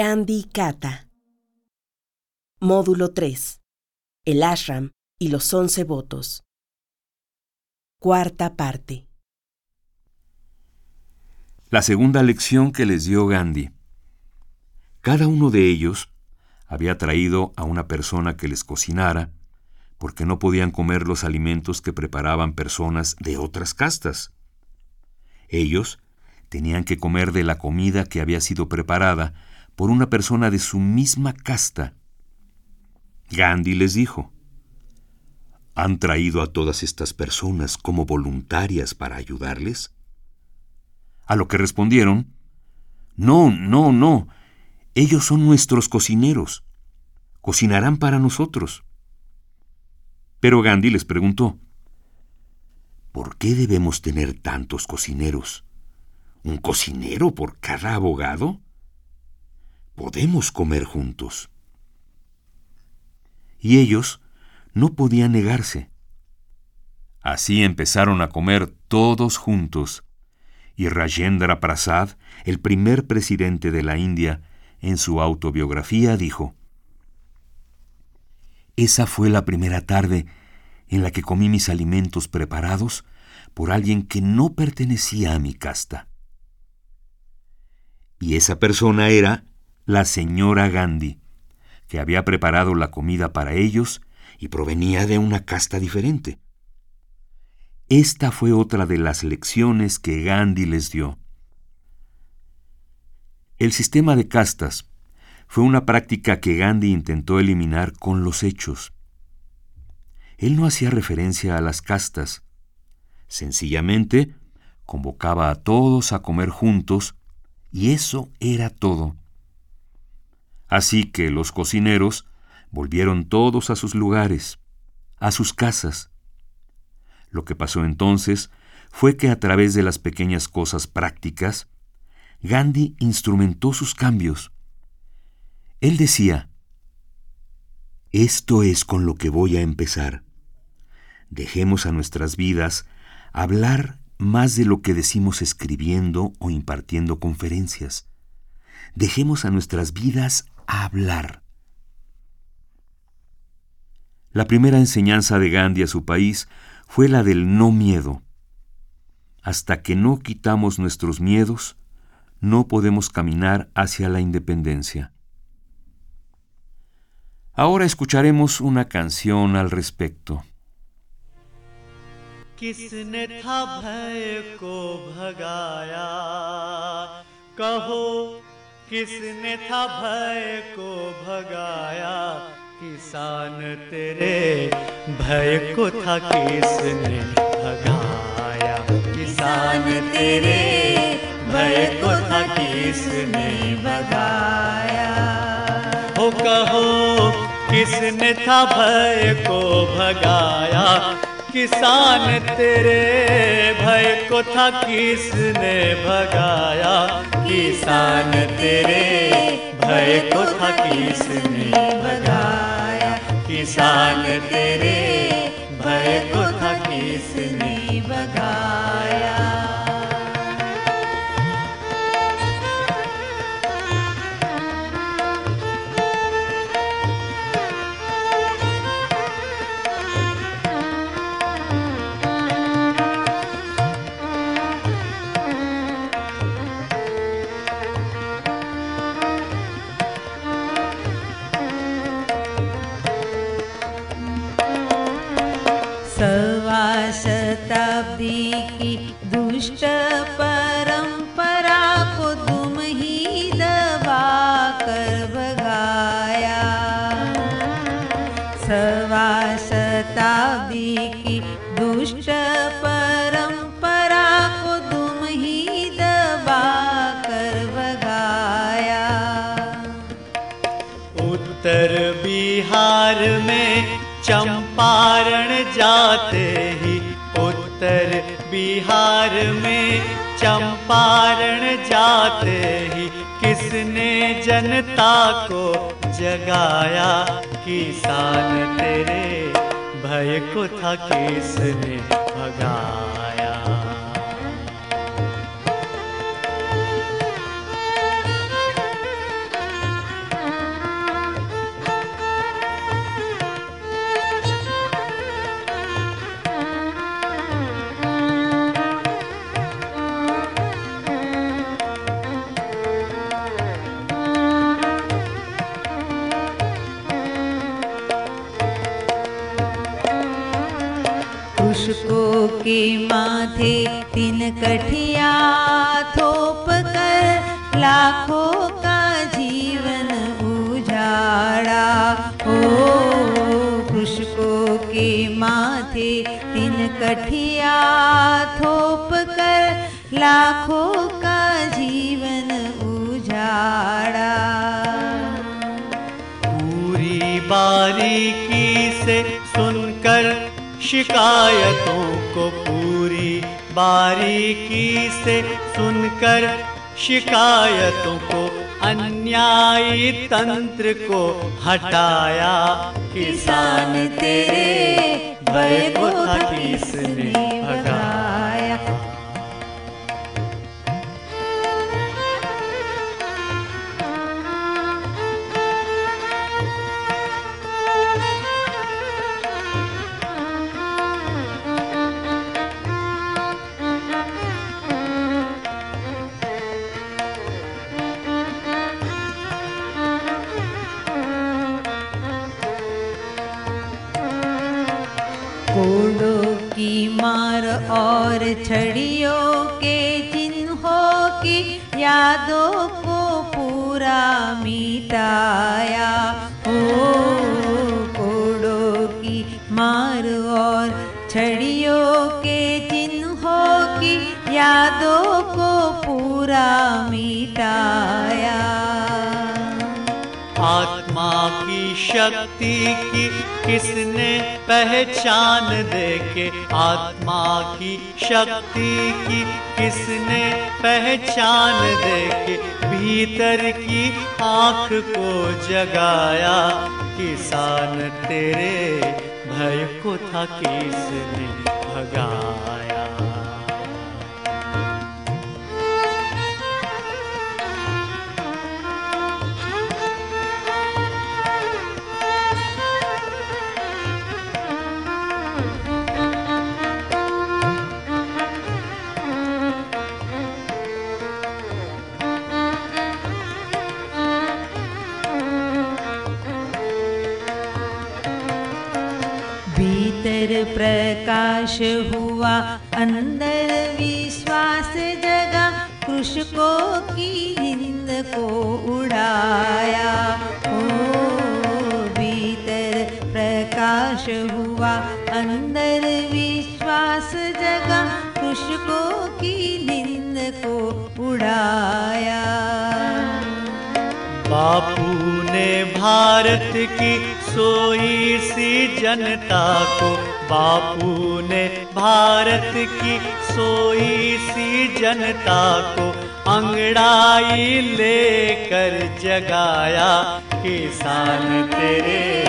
Gandhi Kata. Módulo 3. El ashram y los once votos. Cuarta parte. La segunda lección que les dio Gandhi. Cada uno de ellos había traído a una persona que les cocinara, porque no podían comer los alimentos que preparaban personas de otras castas. Ellos tenían que comer de la comida que había sido preparada por una persona de su misma casta. Gandhi les dijo, ¿Han traído a todas estas personas como voluntarias para ayudarles? A lo que respondieron, No, no, no, ellos son nuestros cocineros. Cocinarán para nosotros. Pero Gandhi les preguntó, ¿por qué debemos tener tantos cocineros? ¿Un cocinero por cada abogado? Podemos comer juntos. Y ellos no podían negarse. Así empezaron a comer todos juntos, y Rajendra Prasad, el primer presidente de la India, en su autobiografía dijo, Esa fue la primera tarde en la que comí mis alimentos preparados por alguien que no pertenecía a mi casta. Y esa persona era la señora Gandhi, que había preparado la comida para ellos y provenía de una casta diferente. Esta fue otra de las lecciones que Gandhi les dio. El sistema de castas fue una práctica que Gandhi intentó eliminar con los hechos. Él no hacía referencia a las castas, sencillamente convocaba a todos a comer juntos y eso era todo. Así que los cocineros volvieron todos a sus lugares, a sus casas. Lo que pasó entonces fue que a través de las pequeñas cosas prácticas, Gandhi instrumentó sus cambios. Él decía, Esto es con lo que voy a empezar. Dejemos a nuestras vidas hablar más de lo que decimos escribiendo o impartiendo conferencias. Dejemos a nuestras vidas hablar. La primera enseñanza de Gandhi a su país fue la del no miedo. Hasta que no quitamos nuestros miedos, no podemos caminar hacia la independencia. Ahora escucharemos una canción al respecto. किसने था भय को भगाया किसान तेरे भय को था किसने भगाया? किसान तेरे भय को था किसने भगाया? हो कहो, किसने था भय को भगाया? किसान तेरे भय को था किसने भगाया? किसान तेरे भय को था किसने भगाया? किसान तेरे भय को को था किसने भगाया के माथे, तीन कठिया थोप कर लाखों का जीवन उजाड़ा। ओ, कृषकों के माथे तीन कठिया थोप कर लाखों शिकायतों को पूरी बारीकी से सुनकर, शिकायतों को अन्यायी तंत्र को हटाया, किसान तेरे भय को किसने और छड़ियों के चिन्हों की यादों को पूरा मिटाया। ओ कोडों की मार और छड़ियों के चिन्हों की यादों को पूरा मिटाया। शक्ति की किसने पहचान देके? आत्मा की शक्ति की किसने पहचान देके? भीतर की आँख को जगाया, किसान तेरे भय को था किसने भगाया भीतर प्रकाश हुआ, अंदर विश्वास जगा, कृषकों की नींद को उड़ाया। ओ, भीतर प्रकाश हुआ, अंदर विश्वास जगा, कृषकों की नींद को उड़ाया। बापू ने भारत की सोई सी जनता को बापू ने भारत की सोई सी जनता को अंगड़ाई लेकर जगाया, किसान तेरे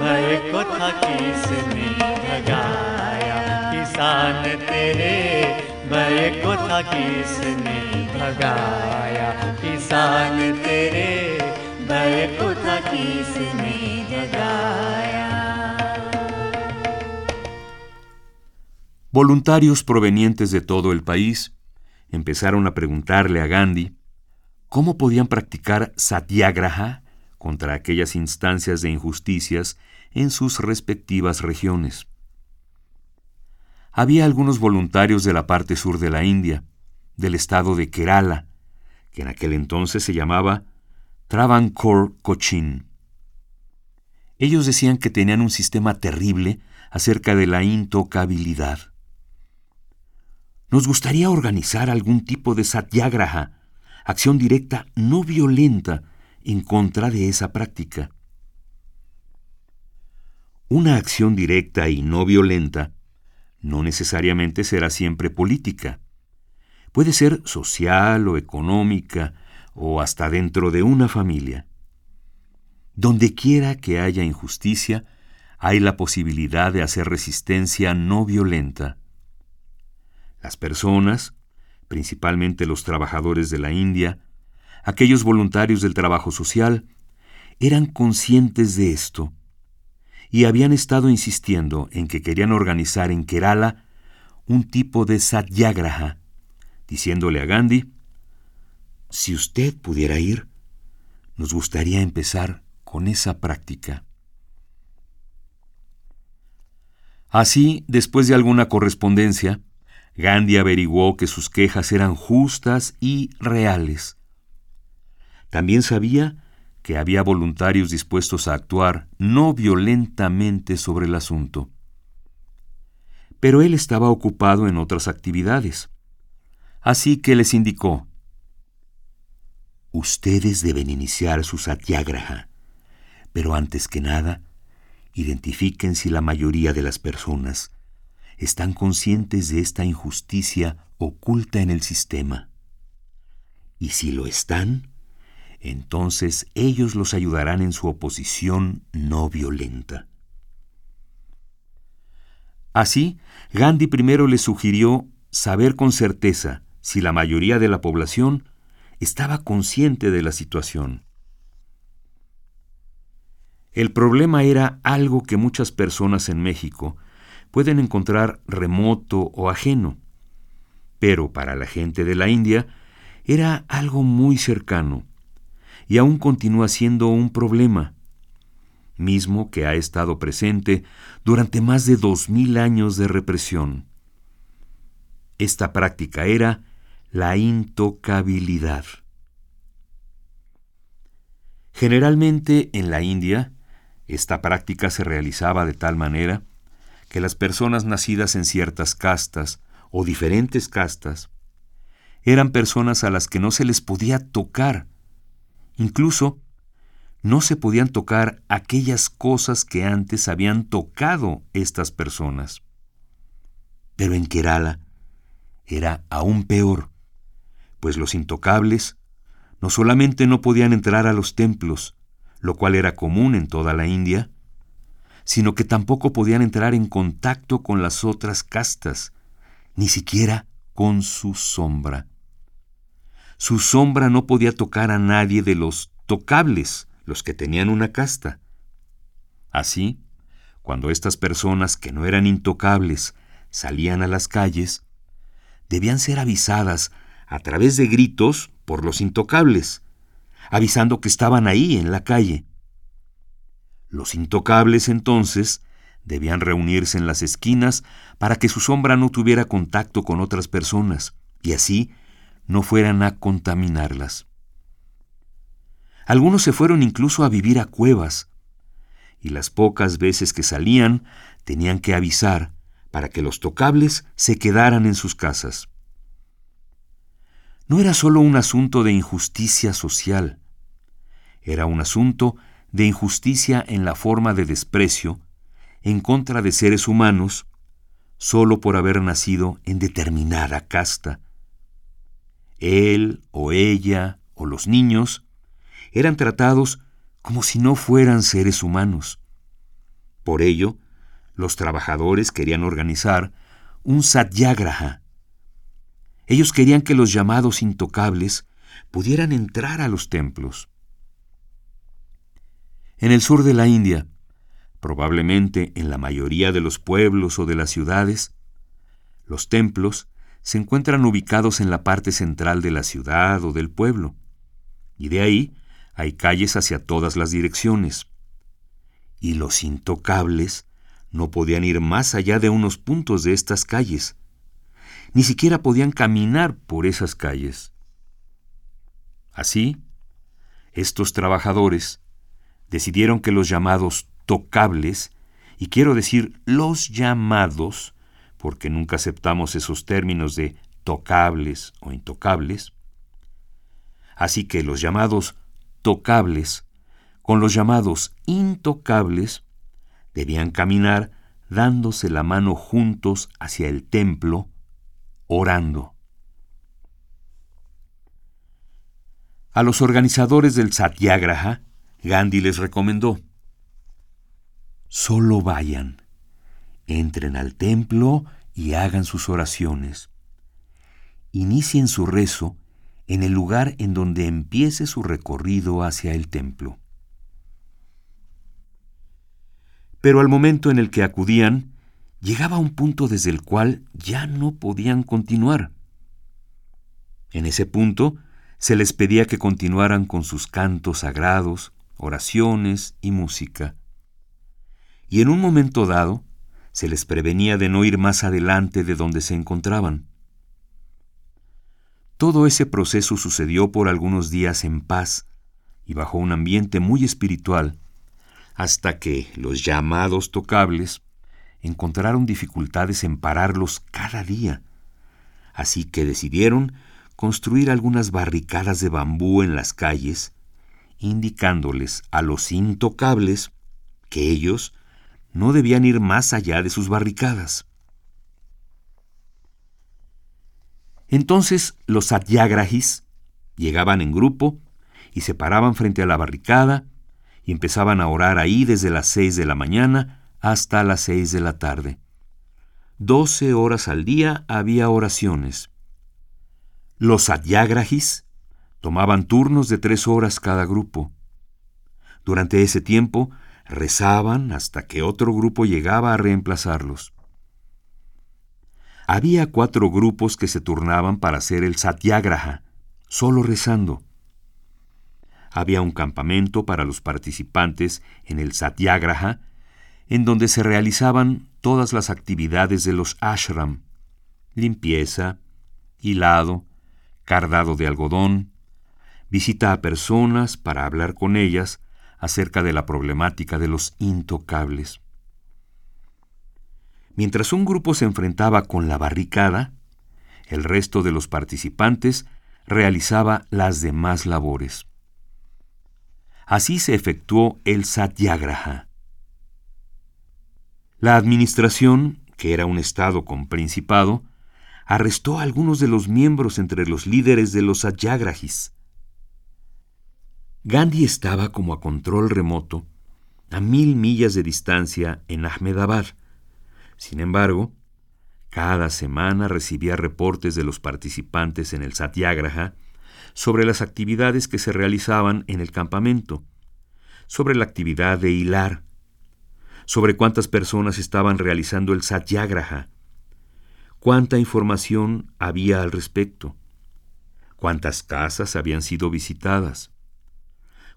भय को था किसने भगाया। किसान तेरे भय को था किसने भगाया। किसान तेरे भय को था किसने Voluntarios provenientes de todo el país empezaron a preguntarle a Gandhi cómo podían practicar satyagraha contra aquellas instancias de injusticias en sus respectivas regiones. Había algunos voluntarios de la parte sur de la India, del estado de Kerala, que en aquel entonces se llamaba Travancore Cochin. Ellos decían que tenían un sistema terrible acerca de la intocabilidad. Nos gustaría organizar algún tipo de satyagraha, acción directa no violenta en contra de esa práctica. Una acción directa y no violenta no necesariamente será siempre política. Puede ser social o económica o hasta dentro de una familia. Donde quiera que haya injusticia, hay la posibilidad de hacer resistencia no violenta. Las personas, principalmente los trabajadores de la India, aquellos voluntarios del trabajo social, eran conscientes de esto y habían estado insistiendo en que querían organizar en Kerala un tipo de satyagraha, diciéndole a Gandhi, si usted pudiera ir, nos gustaría empezar con esa práctica. Así, después de alguna correspondencia, Gandhi averiguó que sus quejas eran justas y reales. También sabía que había voluntarios dispuestos a actuar no violentamente sobre el asunto. Pero él estaba ocupado en otras actividades. Así que les indicó, Ustedes deben iniciar su satyagraha, pero antes que nada, identifiquen si la mayoría de las personas están conscientes de esta injusticia oculta en el sistema. Y si lo están, entonces ellos los ayudarán en su oposición no violenta. Así, Gandhi primero le sugirió saber con certeza si la mayoría de la población estaba consciente de la situación. El problema era algo que muchas personas en México pueden encontrar remoto o ajeno, pero para la gente de la India era algo muy cercano y aún continúa siendo un problema, mismo que ha estado presente durante más de dos mil años de represión. Esta práctica era la intocabilidad. Generalmente en la India, esta práctica se realizaba de tal manera que las personas nacidas en ciertas castas o diferentes castas eran personas a las que no se les podía tocar. Incluso no se podían tocar aquellas cosas que antes habían tocado estas personas. Pero en Kerala era aún peor, pues los intocables no solamente no podían entrar a los templos, lo cual era común en toda la India, sino que tampoco podían entrar en contacto con las otras castas, ni siquiera con su sombra. Su sombra no podía tocar a nadie de los tocables, los que tenían una casta. Así, cuando estas personas que no eran intocables salían a las calles, debían ser avisadas a través de gritos por los intocables, avisando que estaban ahí en la calle. Los intocables entonces debían reunirse en las esquinas para que su sombra no tuviera contacto con otras personas y así no fueran a contaminarlas. Algunos se fueron incluso a vivir a cuevas, y las pocas veces que salían tenían que avisar para que los tocables se quedaran en sus casas. No era solo un asunto de injusticia social, era un asunto de injusticia en la forma de desprecio en contra de seres humanos solo por haber nacido en determinada casta. Él o ella o los niños eran tratados como si no fueran seres humanos. Por ello, los trabajadores querían organizar un satyagraha. Ellos querían que los llamados intocables pudieran entrar a los templos. En el sur de la India, probablemente en la mayoría de los pueblos o de las ciudades, los templos se encuentran ubicados en la parte central de la ciudad o del pueblo, y de ahí hay calles hacia todas las direcciones. Y los intocables no podían ir más allá de unos puntos de estas calles. Ni siquiera podían caminar por esas calles. Así, estos trabajadores decidieron que los llamados tocables, y quiero decir los llamados, porque nunca aceptamos esos términos de tocables o intocables, así que los llamados tocables con los llamados intocables debían caminar dándose la mano juntos hacia el templo, orando. A los organizadores del Satyagraha Gandhi les recomendó, solo vayan, entren al templo y hagan sus oraciones. Inicien su rezo en el lugar en donde empiece su recorrido hacia el templo. Pero al momento en el que acudían, llegaba un punto desde el cual ya no podían continuar. En ese punto se les pedía que continuaran con sus cantos sagrados, oraciones y música. Y en un momento dado, se les prevenía de no ir más adelante de donde se encontraban. Todo ese proceso sucedió por algunos días en paz y bajo un ambiente muy espiritual, hasta que los llamados tocables encontraron dificultades en pararlos cada día. Así que decidieron construir algunas barricadas de bambú en las calles, indicándoles a los intocables que ellos no debían ir más allá de sus barricadas. Entonces los satyagrahis llegaban en grupo y se paraban frente a la barricada y empezaban a orar ahí desde las seis de la mañana hasta las seis de la tarde. Doce horas al día había oraciones. Los satyagrahis tomaban turnos de tres horas cada grupo. Durante ese tiempo rezaban hasta que otro grupo llegaba a reemplazarlos. Había cuatro grupos que se turnaban para hacer el satyagraha, solo rezando. Había un campamento para los participantes en el satyagraha, en donde se realizaban todas las actividades de los ashram, limpieza, hilado, cardado de algodón, visita a personas para hablar con ellas acerca de la problemática de los intocables. Mientras un grupo se enfrentaba con la barricada, el resto de los participantes realizaba las demás labores. Así se efectuó el satyagraha. La administración, que era un estado con principado, arrestó a algunos de los miembros entre los líderes de los satyagrahis. Gandhi estaba como a control remoto, a mil millas de distancia en Ahmedabad, sin embargo, cada semana recibía reportes de los participantes en el Satyagraha sobre las actividades que se realizaban en el campamento, sobre la actividad de hilar, sobre cuántas personas estaban realizando el Satyagraha, cuánta información había al respecto, cuántas casas habían sido visitadas,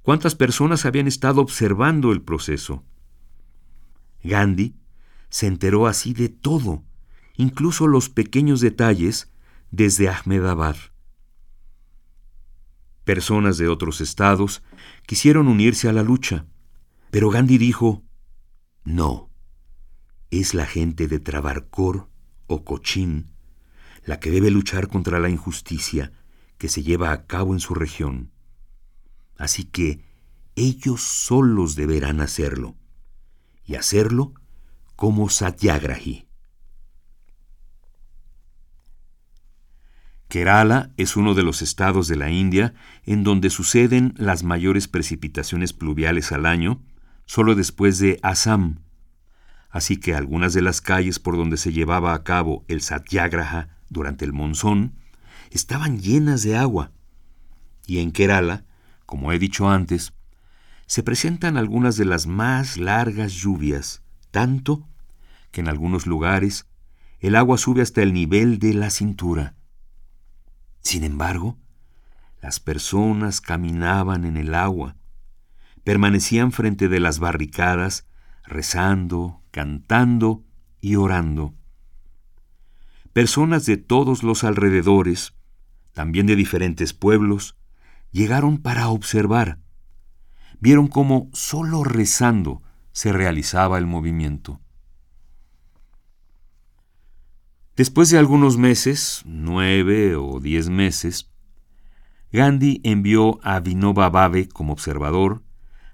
cuántas personas habían estado observando el proceso. Gandhi se enteró así de todo, incluso los pequeños detalles, desde Ahmedabad. Personas de otros estados quisieron unirse a la lucha, pero Gandhi dijo, no, es la gente de Trabarkor o Cochin la que debe luchar contra la injusticia que se lleva a cabo en su región. Así que ellos solos deberán hacerlo, y hacerlo como Satyagrahi. Kerala es uno de los estados de la India en donde suceden las mayores precipitaciones pluviales al año, solo después de Assam. Así que algunas de las calles por donde se llevaba a cabo el Satyagraha durante el monzón estaban llenas de agua. Y en Kerala, como he dicho antes, se presentan algunas de las más largas lluvias, tanto que en algunos lugares el agua sube hasta el nivel de la cintura. Sin embargo, las personas caminaban en el agua, permanecían frente de las barricadas, rezando, cantando y orando. Personas de todos los alrededores, también de diferentes pueblos, llegaron para observar. Vieron cómo solo rezando se realizaba el movimiento. Después de algunos meses, nueve o diez meses, Gandhi envió a Vinoba Bhave como observador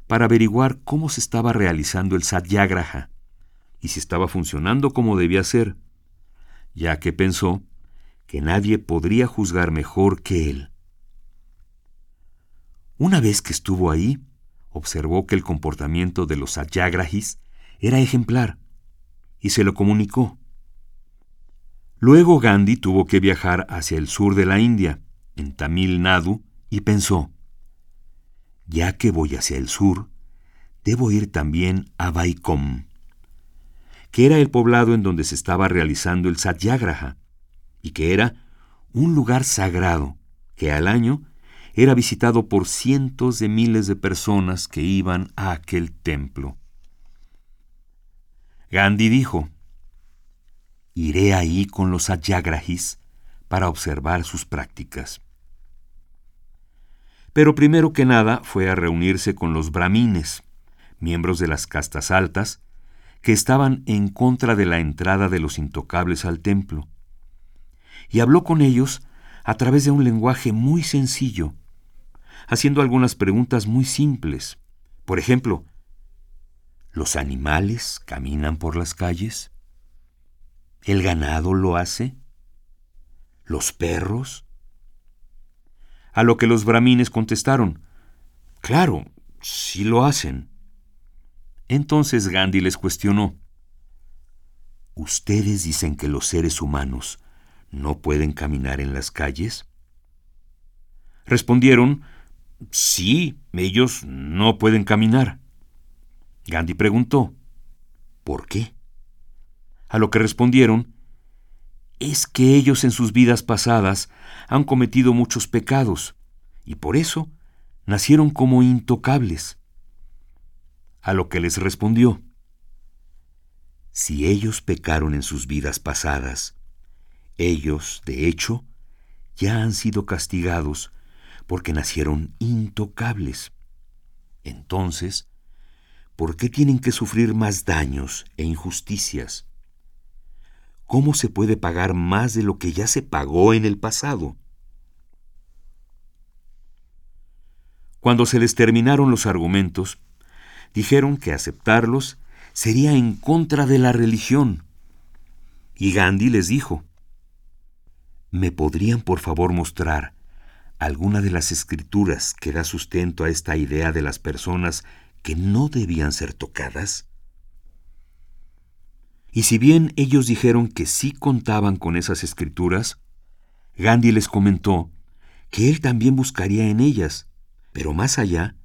para averiguar cómo se estaba realizando el satyagraha y si estaba funcionando como debía ser, ya que pensó que nadie podría juzgar mejor que él. Una vez que estuvo ahí, observó que el comportamiento de los satyagrahis era ejemplar y se lo comunicó. Luego Gandhi tuvo que viajar hacia el sur de la India, en Tamil Nadu, y pensó, ya que voy hacia el sur, debo ir también a Vaikom, que era el poblado en donde se estaba realizando el Satyagraha, y que era un lugar sagrado que al año era visitado por cientos de miles de personas que iban a aquel templo. Gandhi dijo, Iré ahí con los Ayagrahis para observar sus prácticas. Pero primero que nada fue a reunirse con los brahmines, miembros de las castas altas, que estaban en contra de la entrada de los intocables al templo. Y habló con ellos a través de un lenguaje muy sencillo, haciendo algunas preguntas muy simples. Por ejemplo, ¿los animales caminan por las calles? ¿El ganado lo hace? ¿Los perros? A lo que los brahmines contestaron, Claro, sí lo hacen. Entonces Gandhi les cuestionó, ¿Ustedes dicen que los seres humanos no pueden caminar en las calles? Respondieron, sí, ellos no pueden caminar. Gandhi preguntó, ¿por qué? A lo que respondieron, es que ellos en sus vidas pasadas han cometido muchos pecados y por eso nacieron como intocables. A lo que les respondió, si ellos pecaron en sus vidas pasadas, ellos, de hecho, ya han sido castigados porque nacieron intocables. Entonces, ¿por qué tienen que sufrir más daños e injusticias? ¿Cómo se puede pagar más de lo que ya se pagó en el pasado? Cuando se les terminaron los argumentos, dijeron que aceptarlos sería en contra de la religión. Y Gandhi les dijo, ¿me podrían por favor mostrar alguna de las escrituras que da sustento a esta idea de las personas que no debían ser tocadas? Y si bien ellos dijeron que sí contaban con esas escrituras, Gandhi les comentó que él también buscaría en ellas pero más allá,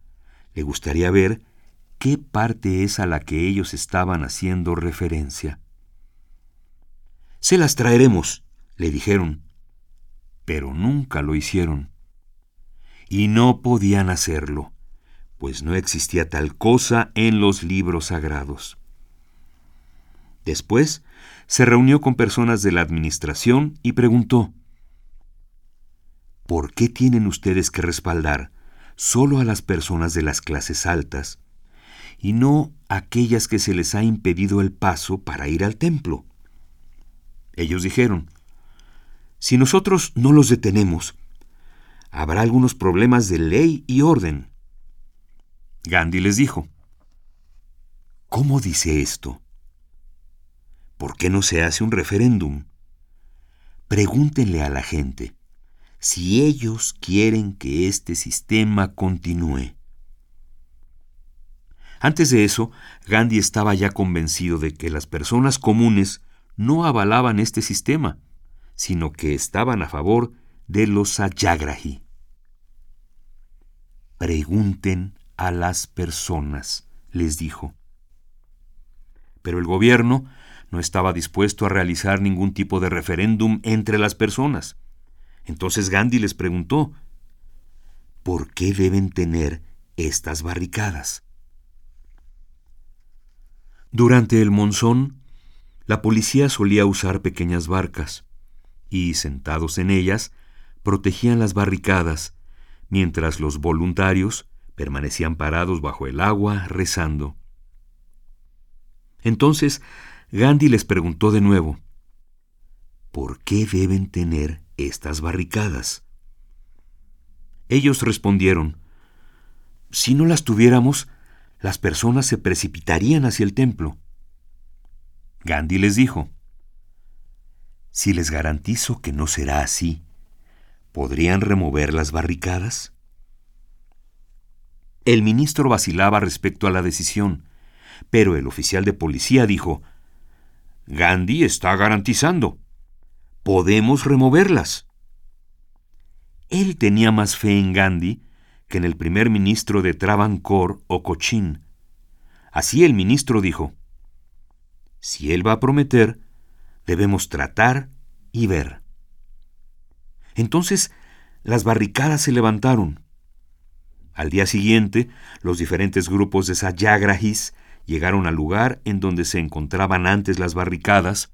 le gustaría ver qué parte es a la que ellos estaban haciendo referencia. Se las traeremos, le dijeron, pero nunca lo hicieron. Y no podían hacerlo, pues no existía tal cosa en los libros sagrados. Después se reunió con personas de la administración y preguntó, ¿Por qué tienen ustedes que respaldar solo a las personas de las clases altas y no a aquellas que se les ha impedido el paso para ir al templo. Ellos dijeron, si nosotros no los detenemos, habrá algunos problemas de ley y orden. Gandhi les dijo, ¿cómo dice esto? ¿Por qué no se hace un referéndum? Pregúntenle a la gente si ellos quieren que este sistema continúe. Antes de eso, Gandhi estaba ya convencido de que las personas comunes no avalaban este sistema, sino que estaban a favor de los Sayagrahi. Pregunten a las personas, les dijo. Pero el gobierno no estaba dispuesto a realizar ningún tipo de referéndum entre las personas. Entonces Gandhi les preguntó, ¿por qué deben tener estas barricadas? Durante el monzón, la policía solía usar pequeñas barcas y, sentados en ellas, protegían las barricadas, mientras los voluntarios permanecían parados bajo el agua rezando. Entonces Gandhi les preguntó de nuevo, ¿por qué deben tener estas barricadas? Ellos respondieron, si no las tuviéramos, las personas se precipitarían hacia el templo. Gandhi les dijo, si les garantizo que no será así, ¿podrían remover las barricadas? El ministro vacilaba respecto a la decisión, pero el oficial de policía dijo, Gandhi está garantizando podemos removerlas. Él tenía más fe en Gandhi que en el primer ministro de Travancore o Cochin. Así el ministro dijo, si él va a prometer, debemos tratar y ver. Entonces las barricadas se levantaron. Al día siguiente, los diferentes grupos de Sayagrahis llegaron al lugar en donde se encontraban antes las barricadas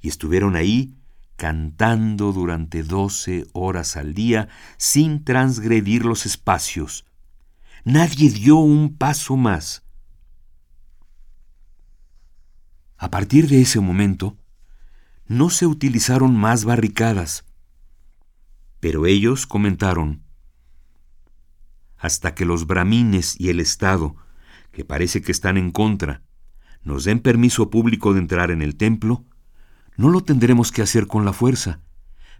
y estuvieron ahí cantando durante doce horas al día sin transgredir los espacios. Nadie dio un paso más. A partir de ese momento, no se utilizaron más barricadas. Pero ellos comentaron, hasta que los bramines y el Estado, que parece que están en contra, nos den permiso público de entrar en el templo, no lo tendremos que hacer con la fuerza,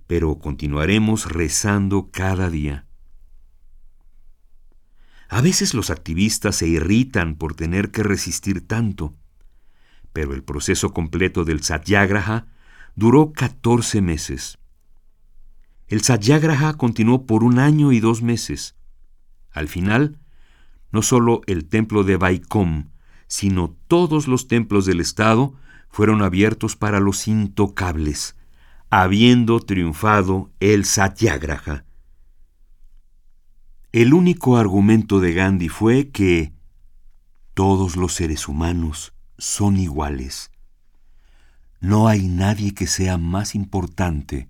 pero continuaremos rezando cada día. A veces los activistas se irritan por tener que resistir tanto, pero el proceso completo del satyagraha duró 14 meses. El satyagraha continuó por un año y dos meses. Al final, no solo el templo de Vaikom, sino todos los templos del Estado fueron abiertos para los intocables, habiendo triunfado el satyagraha. El único argumento de Gandhi fue que todos los seres humanos son iguales no hay nadie que sea más importante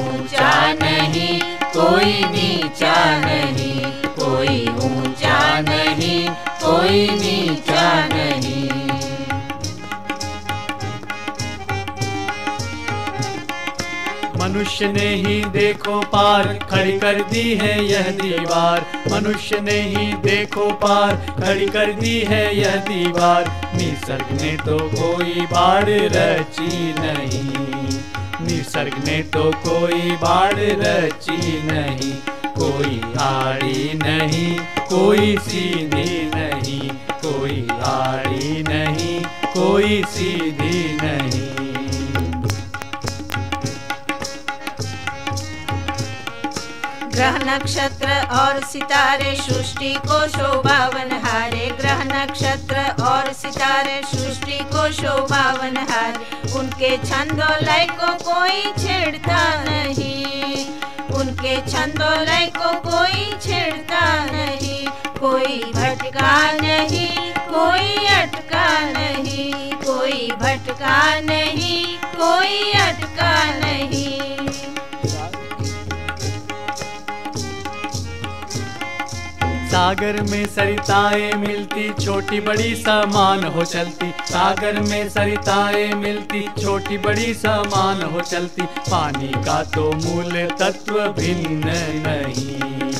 ऊँचा नहीं, कोई नीचा नहीं, कोई ऊँचा नहीं, कोई नीचा नहीं। मनुष्य ने ही देखो पार, खड़ी कर दी है यह दीवार। मनुष्य ने ही देखो पार, खड़ी कर दी है यह दीवार। निसर्ग ने तो कोई बाढ़ रची नहीं। निसर्ग ने तो कोई बाढ़ रची नहीं, कोई आड़ी नहीं, कोई सीधी नहीं, कोई आड़ी नहीं, कोई सीधी ग्रह नक्षत्र और सितारे सृष्टि को शोभावन हारे। ग्रह नक्षत्र और सितारे सृष्टि को शोभावन हारे। उनके छंदो लय को कोई छेड़ता नहीं। उनके छंदो लय को कोई छेड़ता नहीं। कोई भटका नहीं, कोई अटका नहीं। कोई भटका नहीं, कोई अटका नहीं। सागर में सरिताएँ मिलती, छोटी बड़ी समान हो चलती। सागर में सरिताएँ मिलती, छोटी बड़ी समान हो चलती। पानी का तो मूल तत्व भिन्न नहीं।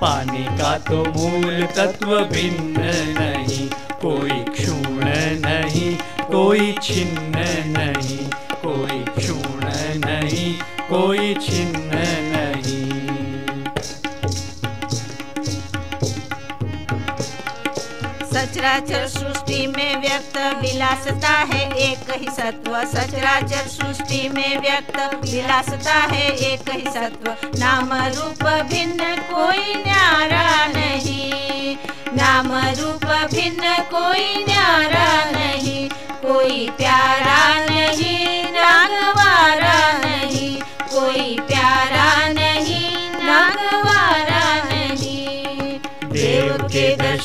पानी का तो मूल तत्व भिन्न नहीं। कोई क्षूण नहीं, कोई छिन्न नहीं। कोई क्षूण नहीं, कोई छिन्न नहीं। सचराचर सृष्टि में व्यक्त विलासता है, एक ही सत्व। सचराचर सृष्टि में व्यक्त विलासता है, एक ही सत्व। नाम रूप भिन्न कोई न्यारा नहीं। नाम रूप भिन्न कोई न्यारा नहीं। कोई प्यारा नहीं, नागवारा नहीं। कोई प्यारा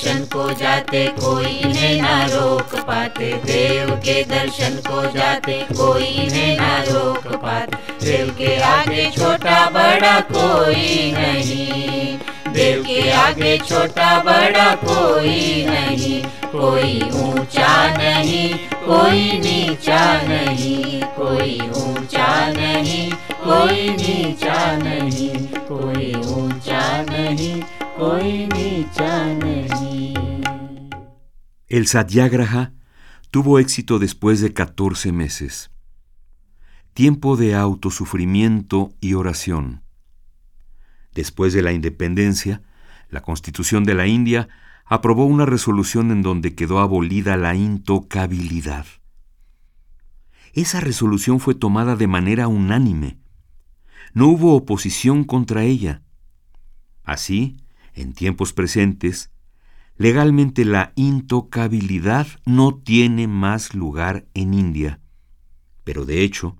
दर्शन को जाते कोई इन्हें ना रोक पाते। देव के दर्शन को जाते कोई इन्हें ना रोक पाते। देव के आगे छोटा बड़ा कोई नहीं। देव के आगे छोटा बड़ा कोई नहीं। कोई ऊँचा नहीं, कोई नीचा नहीं। कोई ऊँचा नहीं, कोई नीचा नहीं। कोई ऊँचा नहीं, कोई नीचा El satyagraha tuvo éxito después de 14 meses. Tiempo de autosufrimiento y oración. Después de la independencia, la Constitución de la India aprobó una resolución en donde quedó abolida la intocabilidad. Esa resolución fue tomada de manera unánime. No hubo oposición contra ella. Así, en tiempos presentes, legalmente la intocabilidad no tiene más lugar en India. Pero de hecho,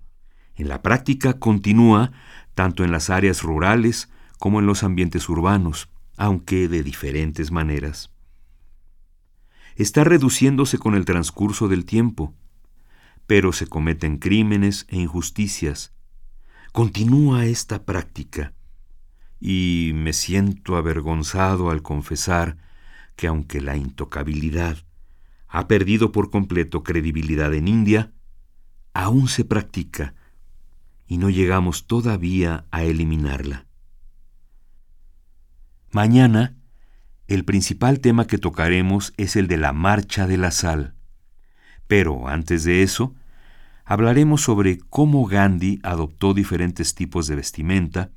en la práctica continúa tanto en las áreas rurales como en los ambientes urbanos, aunque de diferentes maneras. Está reduciéndose con el transcurso del tiempo, pero se cometen crímenes e injusticias. Continúa esta práctica, y me siento avergonzado al confesar que aunque la intocabilidad ha perdido por completo credibilidad en India, aún se practica y no llegamos todavía a eliminarla. Mañana, el principal tema que tocaremos es el de la marcha de la sal. Pero antes de eso, hablaremos sobre cómo Gandhi adoptó diferentes tipos de vestimenta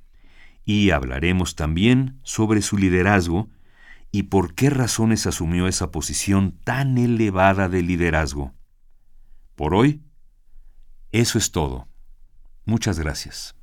y hablaremos también sobre su liderazgo y por qué razones asumió esa posición tan elevada de liderazgo. Por hoy, eso es todo. Muchas gracias.